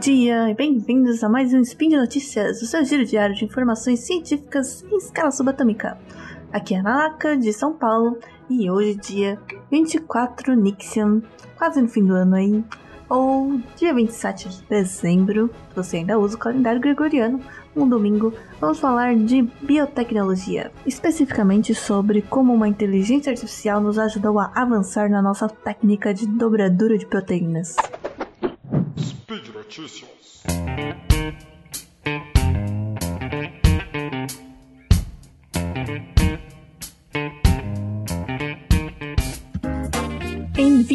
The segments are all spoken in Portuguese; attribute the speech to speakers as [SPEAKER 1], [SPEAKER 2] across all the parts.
[SPEAKER 1] dia e bem-vindos a mais um Spin de Notícias, o seu giro diário de informações científicas em escala subatômica. Aqui é a Naka, de São Paulo, e hoje, dia 24 Nixian, quase no fim do ano aí, ou dia 27 de dezembro, se você ainda usa o calendário gregoriano, um domingo, vamos falar de biotecnologia, especificamente sobre como uma inteligência artificial nos ajudou a avançar na nossa técnica de dobradura de proteínas.
[SPEAKER 2] Speed Notícias.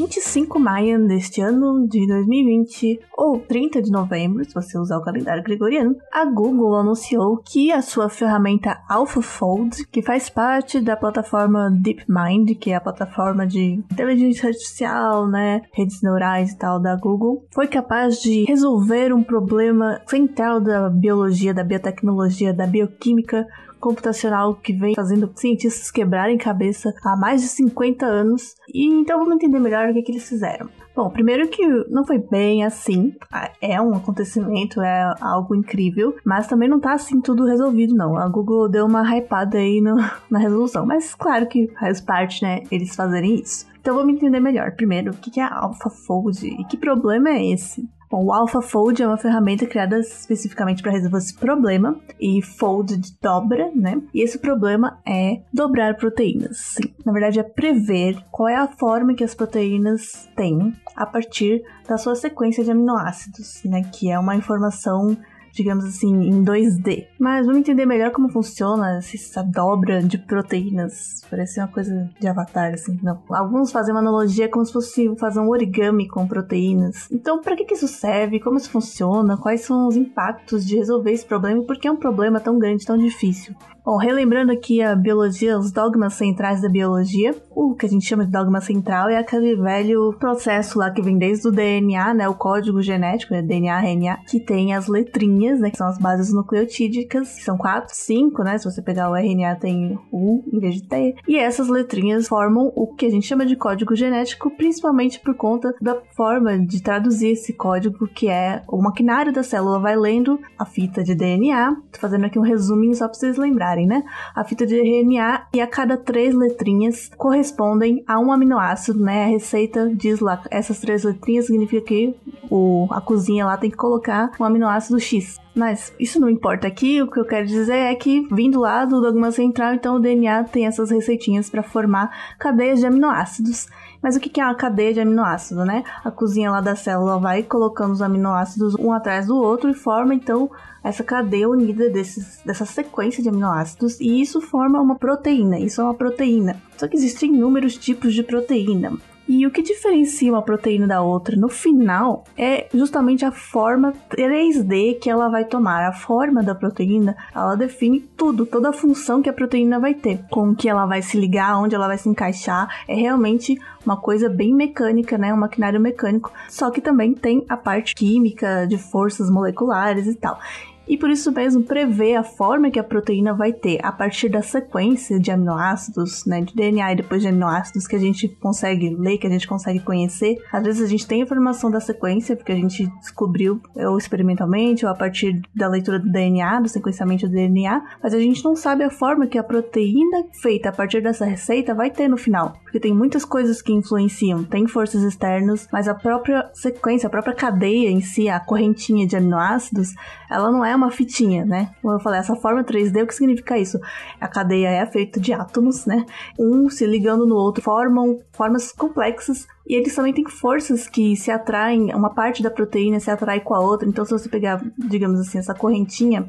[SPEAKER 1] 25 de maio deste ano de 2020, ou 30 de novembro, se você usar o calendário gregoriano, a Google anunciou que a sua ferramenta AlphaFold, que faz parte da plataforma DeepMind, que é a plataforma de inteligência artificial, né, redes neurais e tal da Google, foi capaz de resolver um problema central da biologia, da biotecnologia, da bioquímica computacional que vem fazendo cientistas quebrarem cabeça há mais de 50 anos. E então vamos entender melhor o que, que eles fizeram. Bom, primeiro que não foi bem assim, é um acontecimento, é algo incrível, mas também não tá assim tudo resolvido, não. A Google deu uma hypada aí no, na resolução, mas claro que faz parte, né, eles fazerem isso. Então vamos entender melhor. Primeiro, o que é AlphaFold e que problema é esse? Bom, o AlphaFold é uma ferramenta criada especificamente para resolver esse problema, e fold de dobra, né? E esse problema é dobrar proteínas. Sim. Na verdade, é prever qual é a forma que as proteínas têm a partir da sua sequência de aminoácidos, né? Que é uma informação digamos assim, em 2D. Mas vamos entender melhor como funciona essa dobra de proteínas. Parece uma coisa de avatar, assim. Não. Alguns fazem uma analogia como se fosse fazer um origami com proteínas. Então, para que, isso serve? Como isso funciona? Quais são os impactos de resolver esse problema? E por que é um problema tão grande, tão difícil? Bom, relembrando aqui a biologia, os dogmas centrais da biologia, o que a gente chama de dogma central é aquele velho processo lá que vem desde o DNA, né, o código genético, né, DNA, RNA, que tem as letrinhas, né, que são as bases nucleotídicas, que são quatro, cinco, né, se você pegar o RNA tem U em vez de T, e essas letrinhas formam o que a gente chama de código genético, principalmente por conta da forma de traduzir esse código, que é o maquinário da célula vai lendo a fita de DNA, tô fazendo aqui um resuminho só pra vocês lembrarem né? A fita de RNA e a cada três letrinhas correspondem a um aminoácido, né? A receita diz lá, essas três letrinhas significa que o, a cozinha lá tem que colocar um aminoácido X. Mas isso não importa aqui, o que eu quero dizer é que, vindo lá do dogma central, então o DNA tem essas receitinhas para formar cadeias de aminoácidos. Mas o que é uma cadeia de aminoácido, né? A cozinha lá da célula vai colocando os aminoácidos um atrás do outro e forma então essa cadeia unida desses, dessa sequência de aminoácidos e isso forma uma proteína. Isso é uma proteína. Só que existem inúmeros tipos de proteína. E o que diferencia uma proteína da outra no final é justamente a forma 3D que ela vai tomar. A forma da proteína, ela define tudo, toda a função que a proteína vai ter, com que ela vai se ligar, onde ela vai se encaixar. É realmente uma coisa bem mecânica, né? Um maquinário mecânico. Só que também tem a parte química de forças moleculares e tal e por isso mesmo prever a forma que a proteína vai ter a partir da sequência de aminoácidos, né, de DNA e depois de aminoácidos que a gente consegue ler, que a gente consegue conhecer. Às vezes a gente tem informação da sequência porque a gente descobriu ou experimentalmente ou a partir da leitura do DNA, do sequenciamento do DNA, mas a gente não sabe a forma que a proteína feita a partir dessa receita vai ter no final, porque tem muitas coisas que influenciam, tem forças externas, mas a própria sequência, a própria cadeia em si, a correntinha de aminoácidos, ela não é uma fitinha, né? Como eu falei, essa forma 3D, o que significa isso? A cadeia é feita de átomos, né? Um se ligando no outro, formam formas complexas e eles também têm forças que se atraem, uma parte da proteína se atrai com a outra. Então, se você pegar, digamos assim, essa correntinha,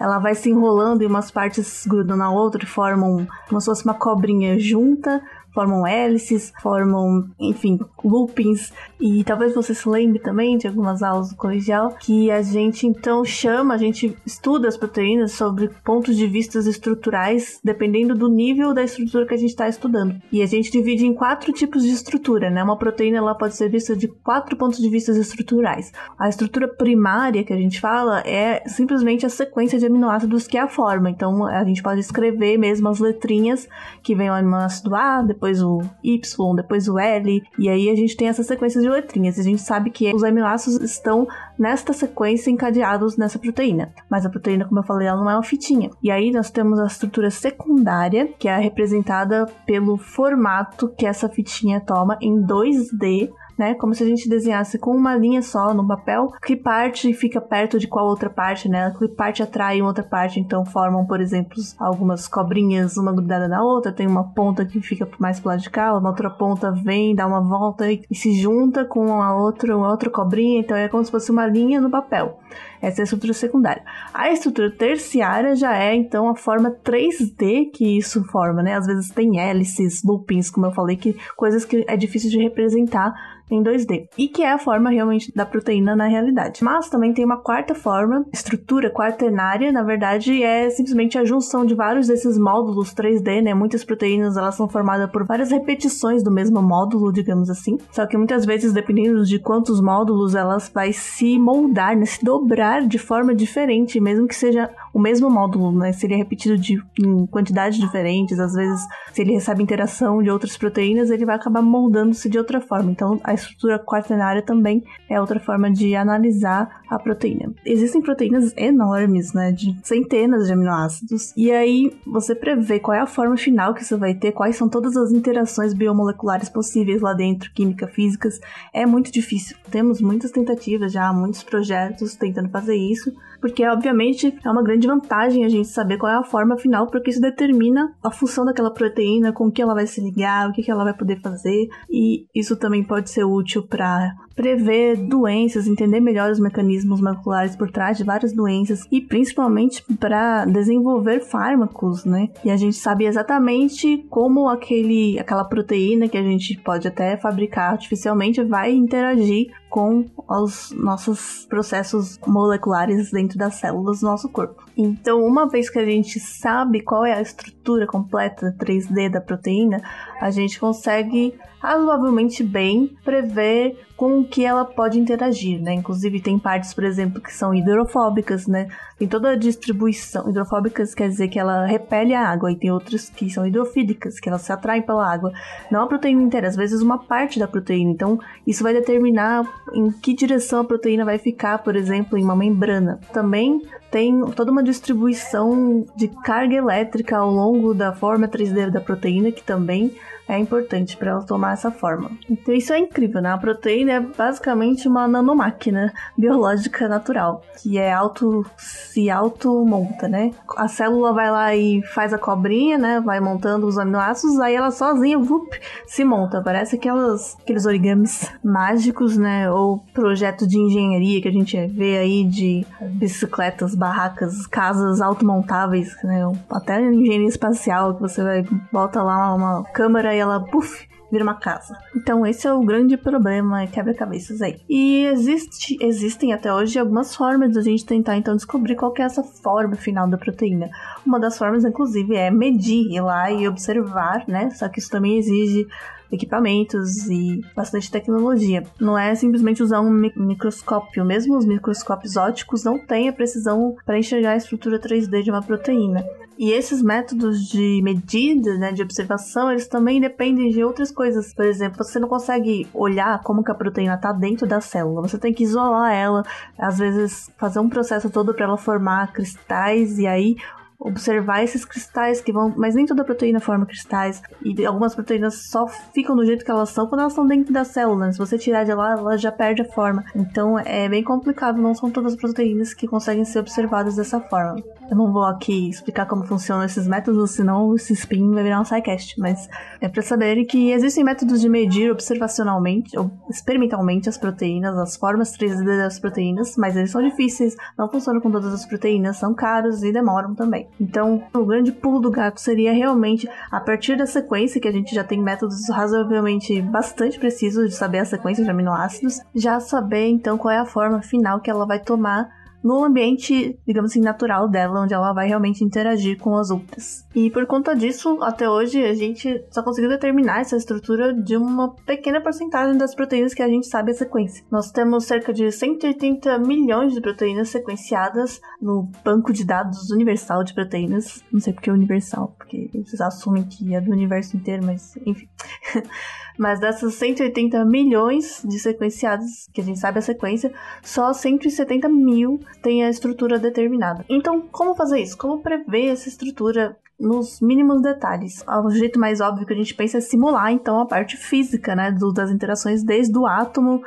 [SPEAKER 1] ela vai se enrolando e umas partes grudam na outra e formam como se fosse uma cobrinha junta, formam hélices, formam, enfim, loopings. E talvez você se lembre também de algumas aulas do colegial que a gente então chama, a gente estuda as proteínas sobre pontos de vista estruturais, dependendo do nível da estrutura que a gente está estudando. E a gente divide em quatro tipos de estrutura, né? Uma proteína ela pode ser vista de quatro pontos de vista estruturais. A estrutura primária que a gente fala é simplesmente a sequência de aminoácidos que a forma. Então a gente pode escrever mesmo as letrinhas que vem o aminoácido A, depois o Y, depois o L, e aí a gente tem essas sequências de letrinhas. A gente sabe que os aminoácidos estão nesta sequência encadeados nessa proteína. Mas a proteína, como eu falei, ela não é uma fitinha. E aí nós temos a estrutura secundária, que é representada pelo formato que essa fitinha toma em 2D né? Como se a gente desenhasse com uma linha só no papel, que parte fica perto de qual outra parte, né? Que parte atrai outra parte, então formam, por exemplo, algumas cobrinhas, uma grudada na outra, tem uma ponta que fica mais pro lado de cá, uma outra ponta vem, dá uma volta e, e se junta com a outra, uma outra cobrinha, então é como se fosse uma linha no papel. Essa é a estrutura secundária. A estrutura terciária já é, então, a forma 3D que isso forma, né? Às vezes tem hélices, loopings, como eu falei, que coisas que é difícil de representar em 2D, e que é a forma realmente da proteína na realidade. Mas também tem uma quarta forma, estrutura quaternária, na verdade é simplesmente a junção de vários desses módulos 3D, né? Muitas proteínas elas são formadas por várias repetições do mesmo módulo, digamos assim. Só que muitas vezes, dependendo de quantos módulos, elas vai se moldar, né? se dobrar de forma diferente, mesmo que seja o mesmo módulo, né? Seria repetido de, em quantidades diferentes, às vezes, se ele recebe interação de outras proteínas, ele vai acabar moldando-se de outra forma. Então, a estrutura quaternária também é outra forma de analisar a proteína. Existem proteínas enormes, né? De centenas de aminoácidos. E aí, você prevê qual é a forma final que isso vai ter, quais são todas as interações biomoleculares possíveis lá dentro, química, físicas, é muito difícil. Temos muitas tentativas já, muitos projetos tentando fazer isso, porque obviamente é uma grande vantagem a gente saber qual é a forma final, porque isso determina a função daquela proteína, com que ela vai se ligar, o que ela vai poder fazer, e isso também pode ser útil para prever doenças, entender melhor os mecanismos moleculares por trás de várias doenças e principalmente para desenvolver fármacos, né? E a gente sabe exatamente como aquele, aquela proteína que a gente pode até fabricar artificialmente vai interagir com os nossos processos moleculares dentro das células do nosso corpo. Então, uma vez que a gente sabe qual é a estrutura completa 3D da proteína, a gente consegue razoavelmente bem com o que ela pode interagir, né? Inclusive tem partes, por exemplo, que são hidrofóbicas, né? Tem toda a distribuição. Hidrofóbicas quer dizer que ela repele a água, e tem outras que são hidrofílicas, que elas se atraem pela água. Não a proteína inteira, às vezes uma parte da proteína. Então, isso vai determinar em que direção a proteína vai ficar, por exemplo, em uma membrana. Também tem toda uma distribuição de carga elétrica ao longo da forma 3D da proteína, que também é importante para ela tomar essa forma. Então isso é incrível, né? A proteína é basicamente uma nanomáquina biológica natural, que é auto se auto monta, né? A célula vai lá e faz a cobrinha, né? Vai montando os aminoácidos, aí ela sozinha, vup, se monta. Parece aquelas, aqueles origamis mágicos, né? Ou projeto de engenharia que a gente vê aí de bicicletas, barracas, casas automontáveis, né? Até engenharia espacial, que você vai, bota lá uma câmera e ela, puf, vira uma casa. Então esse é o grande problema, é quebra-cabeças aí. E existe, existem até hoje algumas formas de a gente tentar então descobrir qual é essa forma final da proteína. Uma das formas, inclusive, é medir, ir lá e observar, né? Só que isso também exige equipamentos e bastante tecnologia. Não é simplesmente usar um microscópio, mesmo os microscópios ópticos não têm a precisão para enxergar a estrutura 3D de uma proteína. E esses métodos de medida, né, de observação, eles também dependem de outras coisas. Por exemplo, você não consegue olhar como que a proteína está dentro da célula. Você tem que isolar ela, às vezes fazer um processo todo para ela formar cristais e aí observar esses cristais que vão. Mas nem toda proteína forma cristais. E algumas proteínas só ficam do jeito que elas são quando elas estão dentro da célula. Se você tirar de lá, ela já perde a forma. Então é bem complicado. Não são todas as proteínas que conseguem ser observadas dessa forma. Eu não vou aqui explicar como funcionam esses métodos, senão esse spin vai virar um sidecast. Mas é para saber que existem métodos de medir observacionalmente ou experimentalmente as proteínas, as formas 3D das proteínas, mas eles são difíceis, não funcionam com todas as proteínas, são caros e demoram também. Então, o grande pulo do gato seria realmente, a partir da sequência, que a gente já tem métodos razoavelmente bastante precisos de saber a sequência de aminoácidos, já saber então qual é a forma final que ela vai tomar no ambiente, digamos assim, natural dela, onde ela vai realmente interagir com as outras. E por conta disso, até hoje, a gente só conseguiu determinar essa estrutura de uma pequena porcentagem das proteínas que a gente sabe a sequência. Nós temos cerca de 180 milhões de proteínas sequenciadas no banco de dados universal de proteínas. Não sei porque é universal, porque eles assumem que é do universo inteiro, mas enfim. Mas dessas 180 milhões de sequenciados, que a gente sabe a sequência, só 170 mil tem a estrutura determinada. Então, como fazer isso? Como prever essa estrutura nos mínimos detalhes. O jeito mais óbvio que a gente pensa é simular, então, a parte física, né, das interações desde o átomo,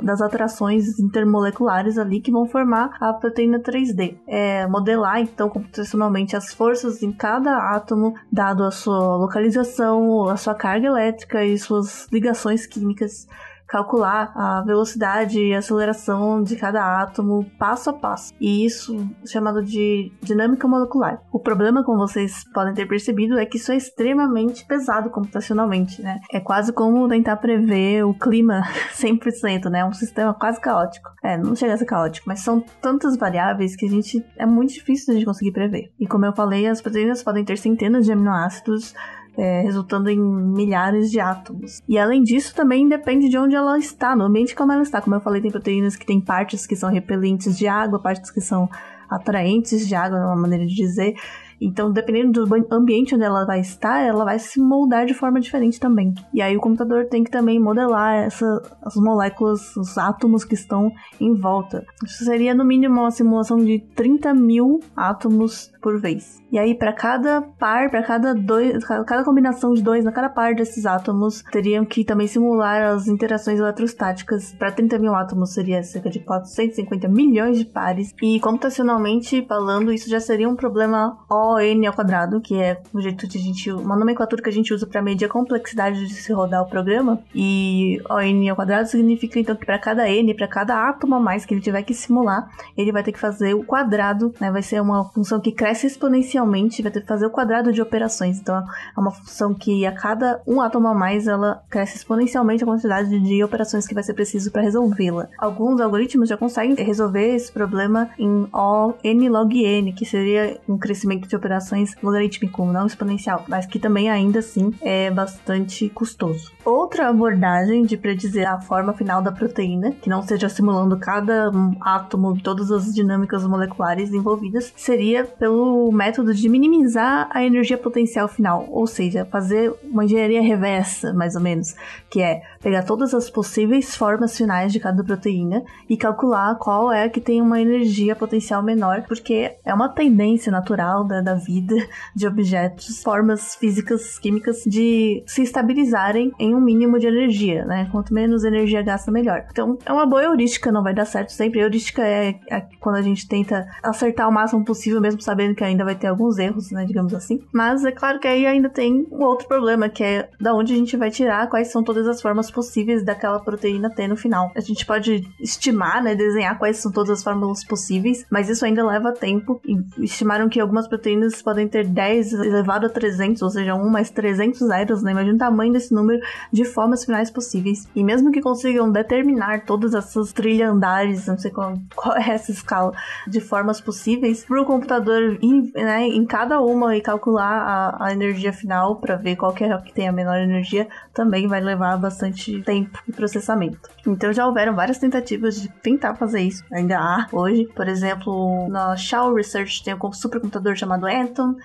[SPEAKER 1] das alterações intermoleculares ali que vão formar a proteína 3D. É, modelar, então, computacionalmente as forças em cada átomo, dado a sua localização, a sua carga elétrica e suas ligações químicas calcular a velocidade e aceleração de cada átomo passo a passo. E isso é chamado de dinâmica molecular. O problema, como vocês podem ter percebido, é que isso é extremamente pesado computacionalmente, né? É quase como tentar prever o clima 100%, né? É um sistema quase caótico. É, não chega a ser caótico, mas são tantas variáveis que a gente é muito difícil de conseguir prever. E como eu falei, as proteínas podem ter centenas de aminoácidos é, resultando em milhares de átomos. E além disso, também depende de onde ela está, no ambiente como ela está. Como eu falei, tem proteínas que têm partes que são repelentes de água, partes que são atraentes de água, é uma maneira de dizer. Então, dependendo do ambiente onde ela vai estar, ela vai se moldar de forma diferente também. E aí o computador tem que também modelar essa, as moléculas, os átomos que estão em volta. Isso seria no mínimo uma simulação de 30 mil átomos por vez. E aí, para cada par, para cada dois, cada combinação de dois na cada par desses átomos, teriam que também simular as interações eletrostáticas. Para 30 mil átomos seria cerca de 450 milhões de pares. E computacionalmente falando, isso já seria um problema ON ao quadrado, que é o jeito de a gente, uma nomenclatura que a gente usa para medir a complexidade de se rodar o programa. E ON ao quadrado significa então que para cada n, para cada átomo a mais que ele tiver que simular, ele vai ter que fazer o quadrado, né? Vai ser uma função que cresce cresce exponencialmente, vai ter que fazer o quadrado de operações. Então é uma função que a cada um átomo a mais ela cresce exponencialmente a quantidade de operações que vai ser preciso para resolvê-la. Alguns algoritmos já conseguem resolver esse problema em O n log n, que seria um crescimento de operações logarítmico, não exponencial, mas que também ainda assim é bastante custoso. Outra abordagem de predizer a forma final da proteína, que não seja simulando cada átomo, todas as dinâmicas moleculares envolvidas, seria pelo método de minimizar a energia potencial final, ou seja, fazer uma engenharia reversa, mais ou menos, que é pegar todas as possíveis formas finais de cada proteína e calcular qual é a que tem uma energia potencial menor, porque é uma tendência natural da, da vida de objetos, formas físicas, químicas, de se estabilizarem em um mínimo de energia, né? Quanto menos energia gasta, melhor. Então, é uma boa heurística, não vai dar certo sempre. A heurística é, é quando a gente tenta acertar o máximo possível, mesmo sabendo que ainda vai ter alguns erros, né, digamos assim. Mas é claro que aí ainda tem um outro problema, que é da onde a gente vai tirar quais são todas as formas possíveis daquela proteína ter no final. A gente pode estimar, né, desenhar quais são todas as fórmulas possíveis, mas isso ainda leva tempo. E estimaram que algumas proteínas podem ter 10 elevado a 300, ou seja, 1 mais 300 zeros, né? Imagina o tamanho desse número de formas finais possíveis. E mesmo que consigam determinar todas essas trilhandares, não sei qual, qual é essa escala de formas possíveis, para o computador em, né, em cada uma e calcular a, a energia final para ver qual que é que tem a menor energia também vai levar bastante tempo de processamento. Então já houveram várias tentativas de tentar fazer isso. Ainda há hoje, por exemplo, na Shaw Research tem um supercomputador chamado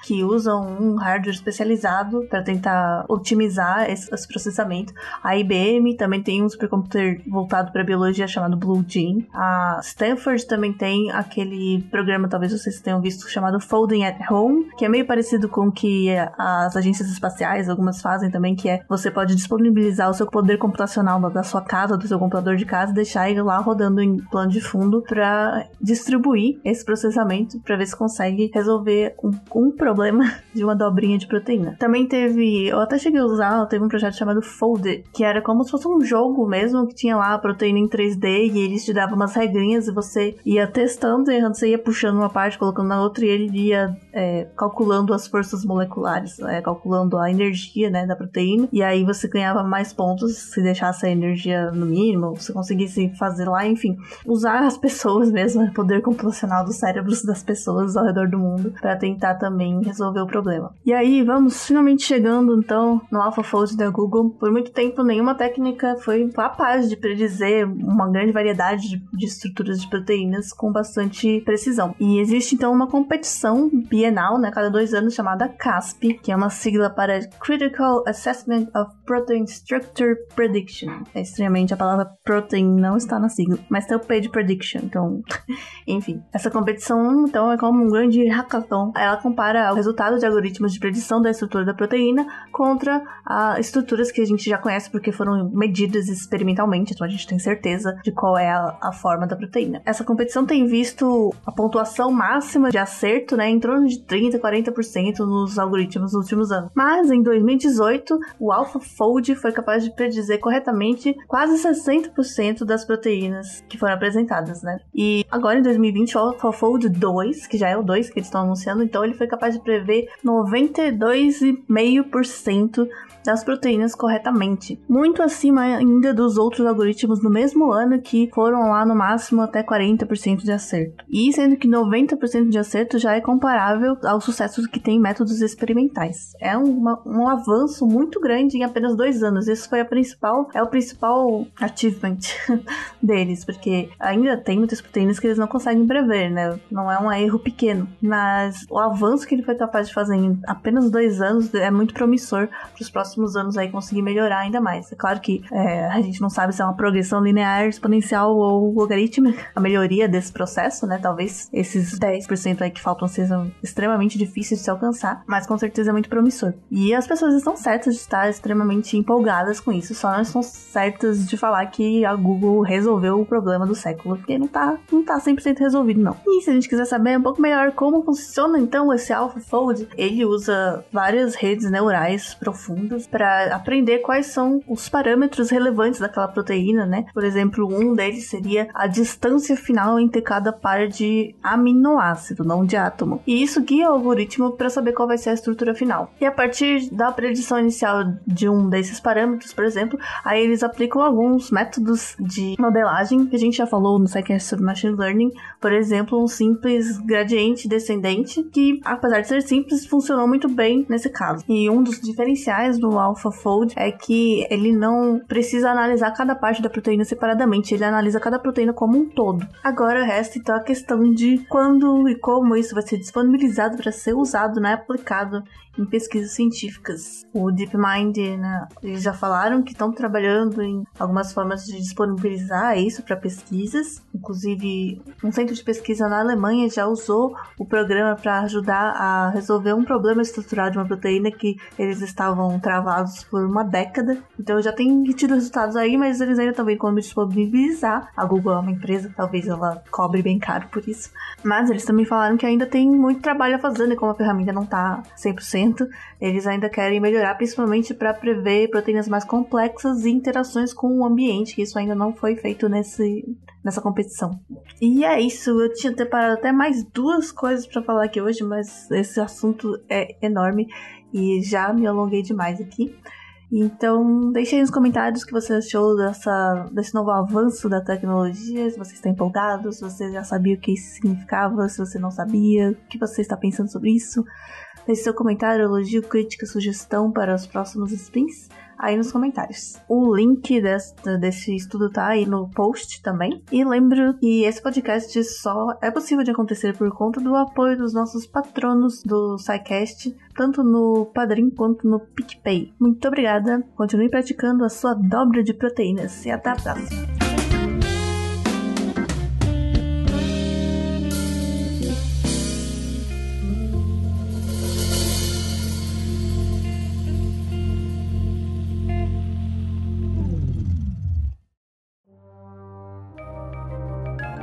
[SPEAKER 1] Que usa um hardware especializado para tentar otimizar esse, esse, processamento. A IBM também tem um supercomputador voltado para biologia chamado Blue Gene. A Stanford também tem aquele programa, talvez vocês tenham visto, chamado Folding at Home, que é meio parecido com o que as agências espaciais, algumas fazem também, que é você pode disponibilizar o seu poder computacional da sua casa, do seu computador de casa, deixar ele lá rodando em plano de fundo para distribuir esse processamento para ver se consegue resolver um, um problema de uma dobrinha de proteína. Também teve, eu até cheguei a usar, teve um projeto chamado Folded, que era como se fosse um jogo mesmo, que tinha lá a proteína em 3D e eles te davam umas regrinhas e você ia testando, e você ia puxando uma parte, colocando na outra e ele ia é, calculando as forças moleculares, é, calculando a energia né, da proteína, e aí você ganhava mais pontos se deixasse a energia no mínimo, se conseguisse fazer lá, enfim, usar as pessoas mesmo, o poder computacional dos cérebros das pessoas ao redor do mundo para tentar também resolver o problema. E aí, vamos finalmente chegando então no AlphaFold da Google. Por muito tempo, nenhuma técnica foi capaz de predizer uma grande variedade de, de estruturas de proteínas com bastante precisão. E existe então uma competição bienal, né, cada dois anos, chamada CASP, que é uma sigla para Critical Assessment of Protein Structure Prediction. É estranhamente a palavra protein não está na sigla, mas tem o P de prediction, então, enfim. Essa competição, então, é como um grande hackathon. Ela compara o resultado de algoritmos de predição da estrutura da proteína contra a estruturas que a gente já conhece porque foram medidas experimentalmente, então a gente tem certeza de qual é a, a forma da proteína. Essa competição tem visto a pontuação máxima de acerto, né, em torno de 30, 40% nos algoritmos nos últimos anos. Mas em 2018, o AlphaFold foi capaz de predizer corretamente quase 60% das proteínas que foram apresentadas, né? E agora em 2020, o AlphaFold 2, que já é o 2 que eles estão anunciando, então ele foi capaz de prever 92,5% das proteínas corretamente, muito acima ainda dos outros algoritmos no mesmo ano que foram lá no máximo até 40% de acerto. E sendo que 90% de acerto já é comparável ao sucesso que tem métodos experimentais. É uma, um avanço muito grande em apenas dois anos. Isso foi a principal, é o principal achievement deles, porque ainda tem muitas proteínas que eles não conseguem prever, né? Não é um erro pequeno, mas o avanço que ele foi capaz de fazer em apenas dois anos é muito promissor para os próximos próximos anos aí conseguir melhorar ainda mais. É claro que é, a gente não sabe se é uma progressão linear, exponencial ou logarítmica, a melhoria desse processo, né? Talvez esses 10% aí que faltam sejam extremamente difíceis de se alcançar, mas com certeza é muito promissor. E as pessoas estão certas de estar extremamente empolgadas com isso, só não estão certas de falar que a Google resolveu o problema do século, porque não tá, não tá 100% resolvido, não. E se a gente quiser saber um pouco melhor como funciona então esse AlphaFold, ele usa várias redes neurais profundas para aprender quais são os parâmetros relevantes daquela proteína, né? Por exemplo, um deles seria a distância final entre cada par de aminoácido, não de átomo. E isso guia o algoritmo para saber qual vai ser a estrutura final. E a partir da predição inicial de um desses parâmetros, por exemplo, aí eles aplicam alguns métodos de modelagem que a gente já falou no SciCast sobre Machine Learning, por exemplo, um simples gradiente descendente, que apesar de ser simples, funcionou muito bem nesse caso. E um dos diferenciais do AlphaFold é que ele não precisa analisar cada parte da proteína separadamente, ele analisa cada proteína como um todo. Agora resta então a questão de quando e como isso vai ser disponibilizado para ser usado, né, aplicado em pesquisas científicas. O DeepMind, né, eles já falaram que estão trabalhando em algumas formas de disponibilizar isso para pesquisas. Inclusive, um centro de pesquisa na Alemanha já usou o programa para ajudar a resolver um problema estrutural de uma proteína que eles estavam travados por uma década. Então já tem tido resultados aí, mas eles ainda vendo como disponibilizar. A Google é uma empresa, talvez ela cobre bem caro por isso. Mas eles também falaram que ainda tem muito trabalho a fazer, né? Como a ferramenta não está 100%, eles ainda querem melhorar, principalmente para prever proteínas mais complexas e interações com o ambiente, que isso ainda não foi feito nesse, nessa competição. E é isso, eu tinha preparado até mais duas coisas para falar aqui hoje, mas esse assunto é enorme e já me alonguei demais aqui. Então, deixe aí nos comentários o que você achou dessa, desse novo avanço da tecnologia, se você está empolgado, se você já sabia o que isso significava, se você não sabia, o que você está pensando sobre isso. Deixe seu comentário, elogio, crítica, sugestão para os próximos spins aí nos comentários. O link desse, desse estudo tá aí no post também. E lembro que esse podcast só é possível de acontecer por conta do apoio dos nossos patronos do SciCast, tanto no Padrim quanto no PicPay. Muito obrigada, continue praticando a sua dobra de proteínas e até a próxima!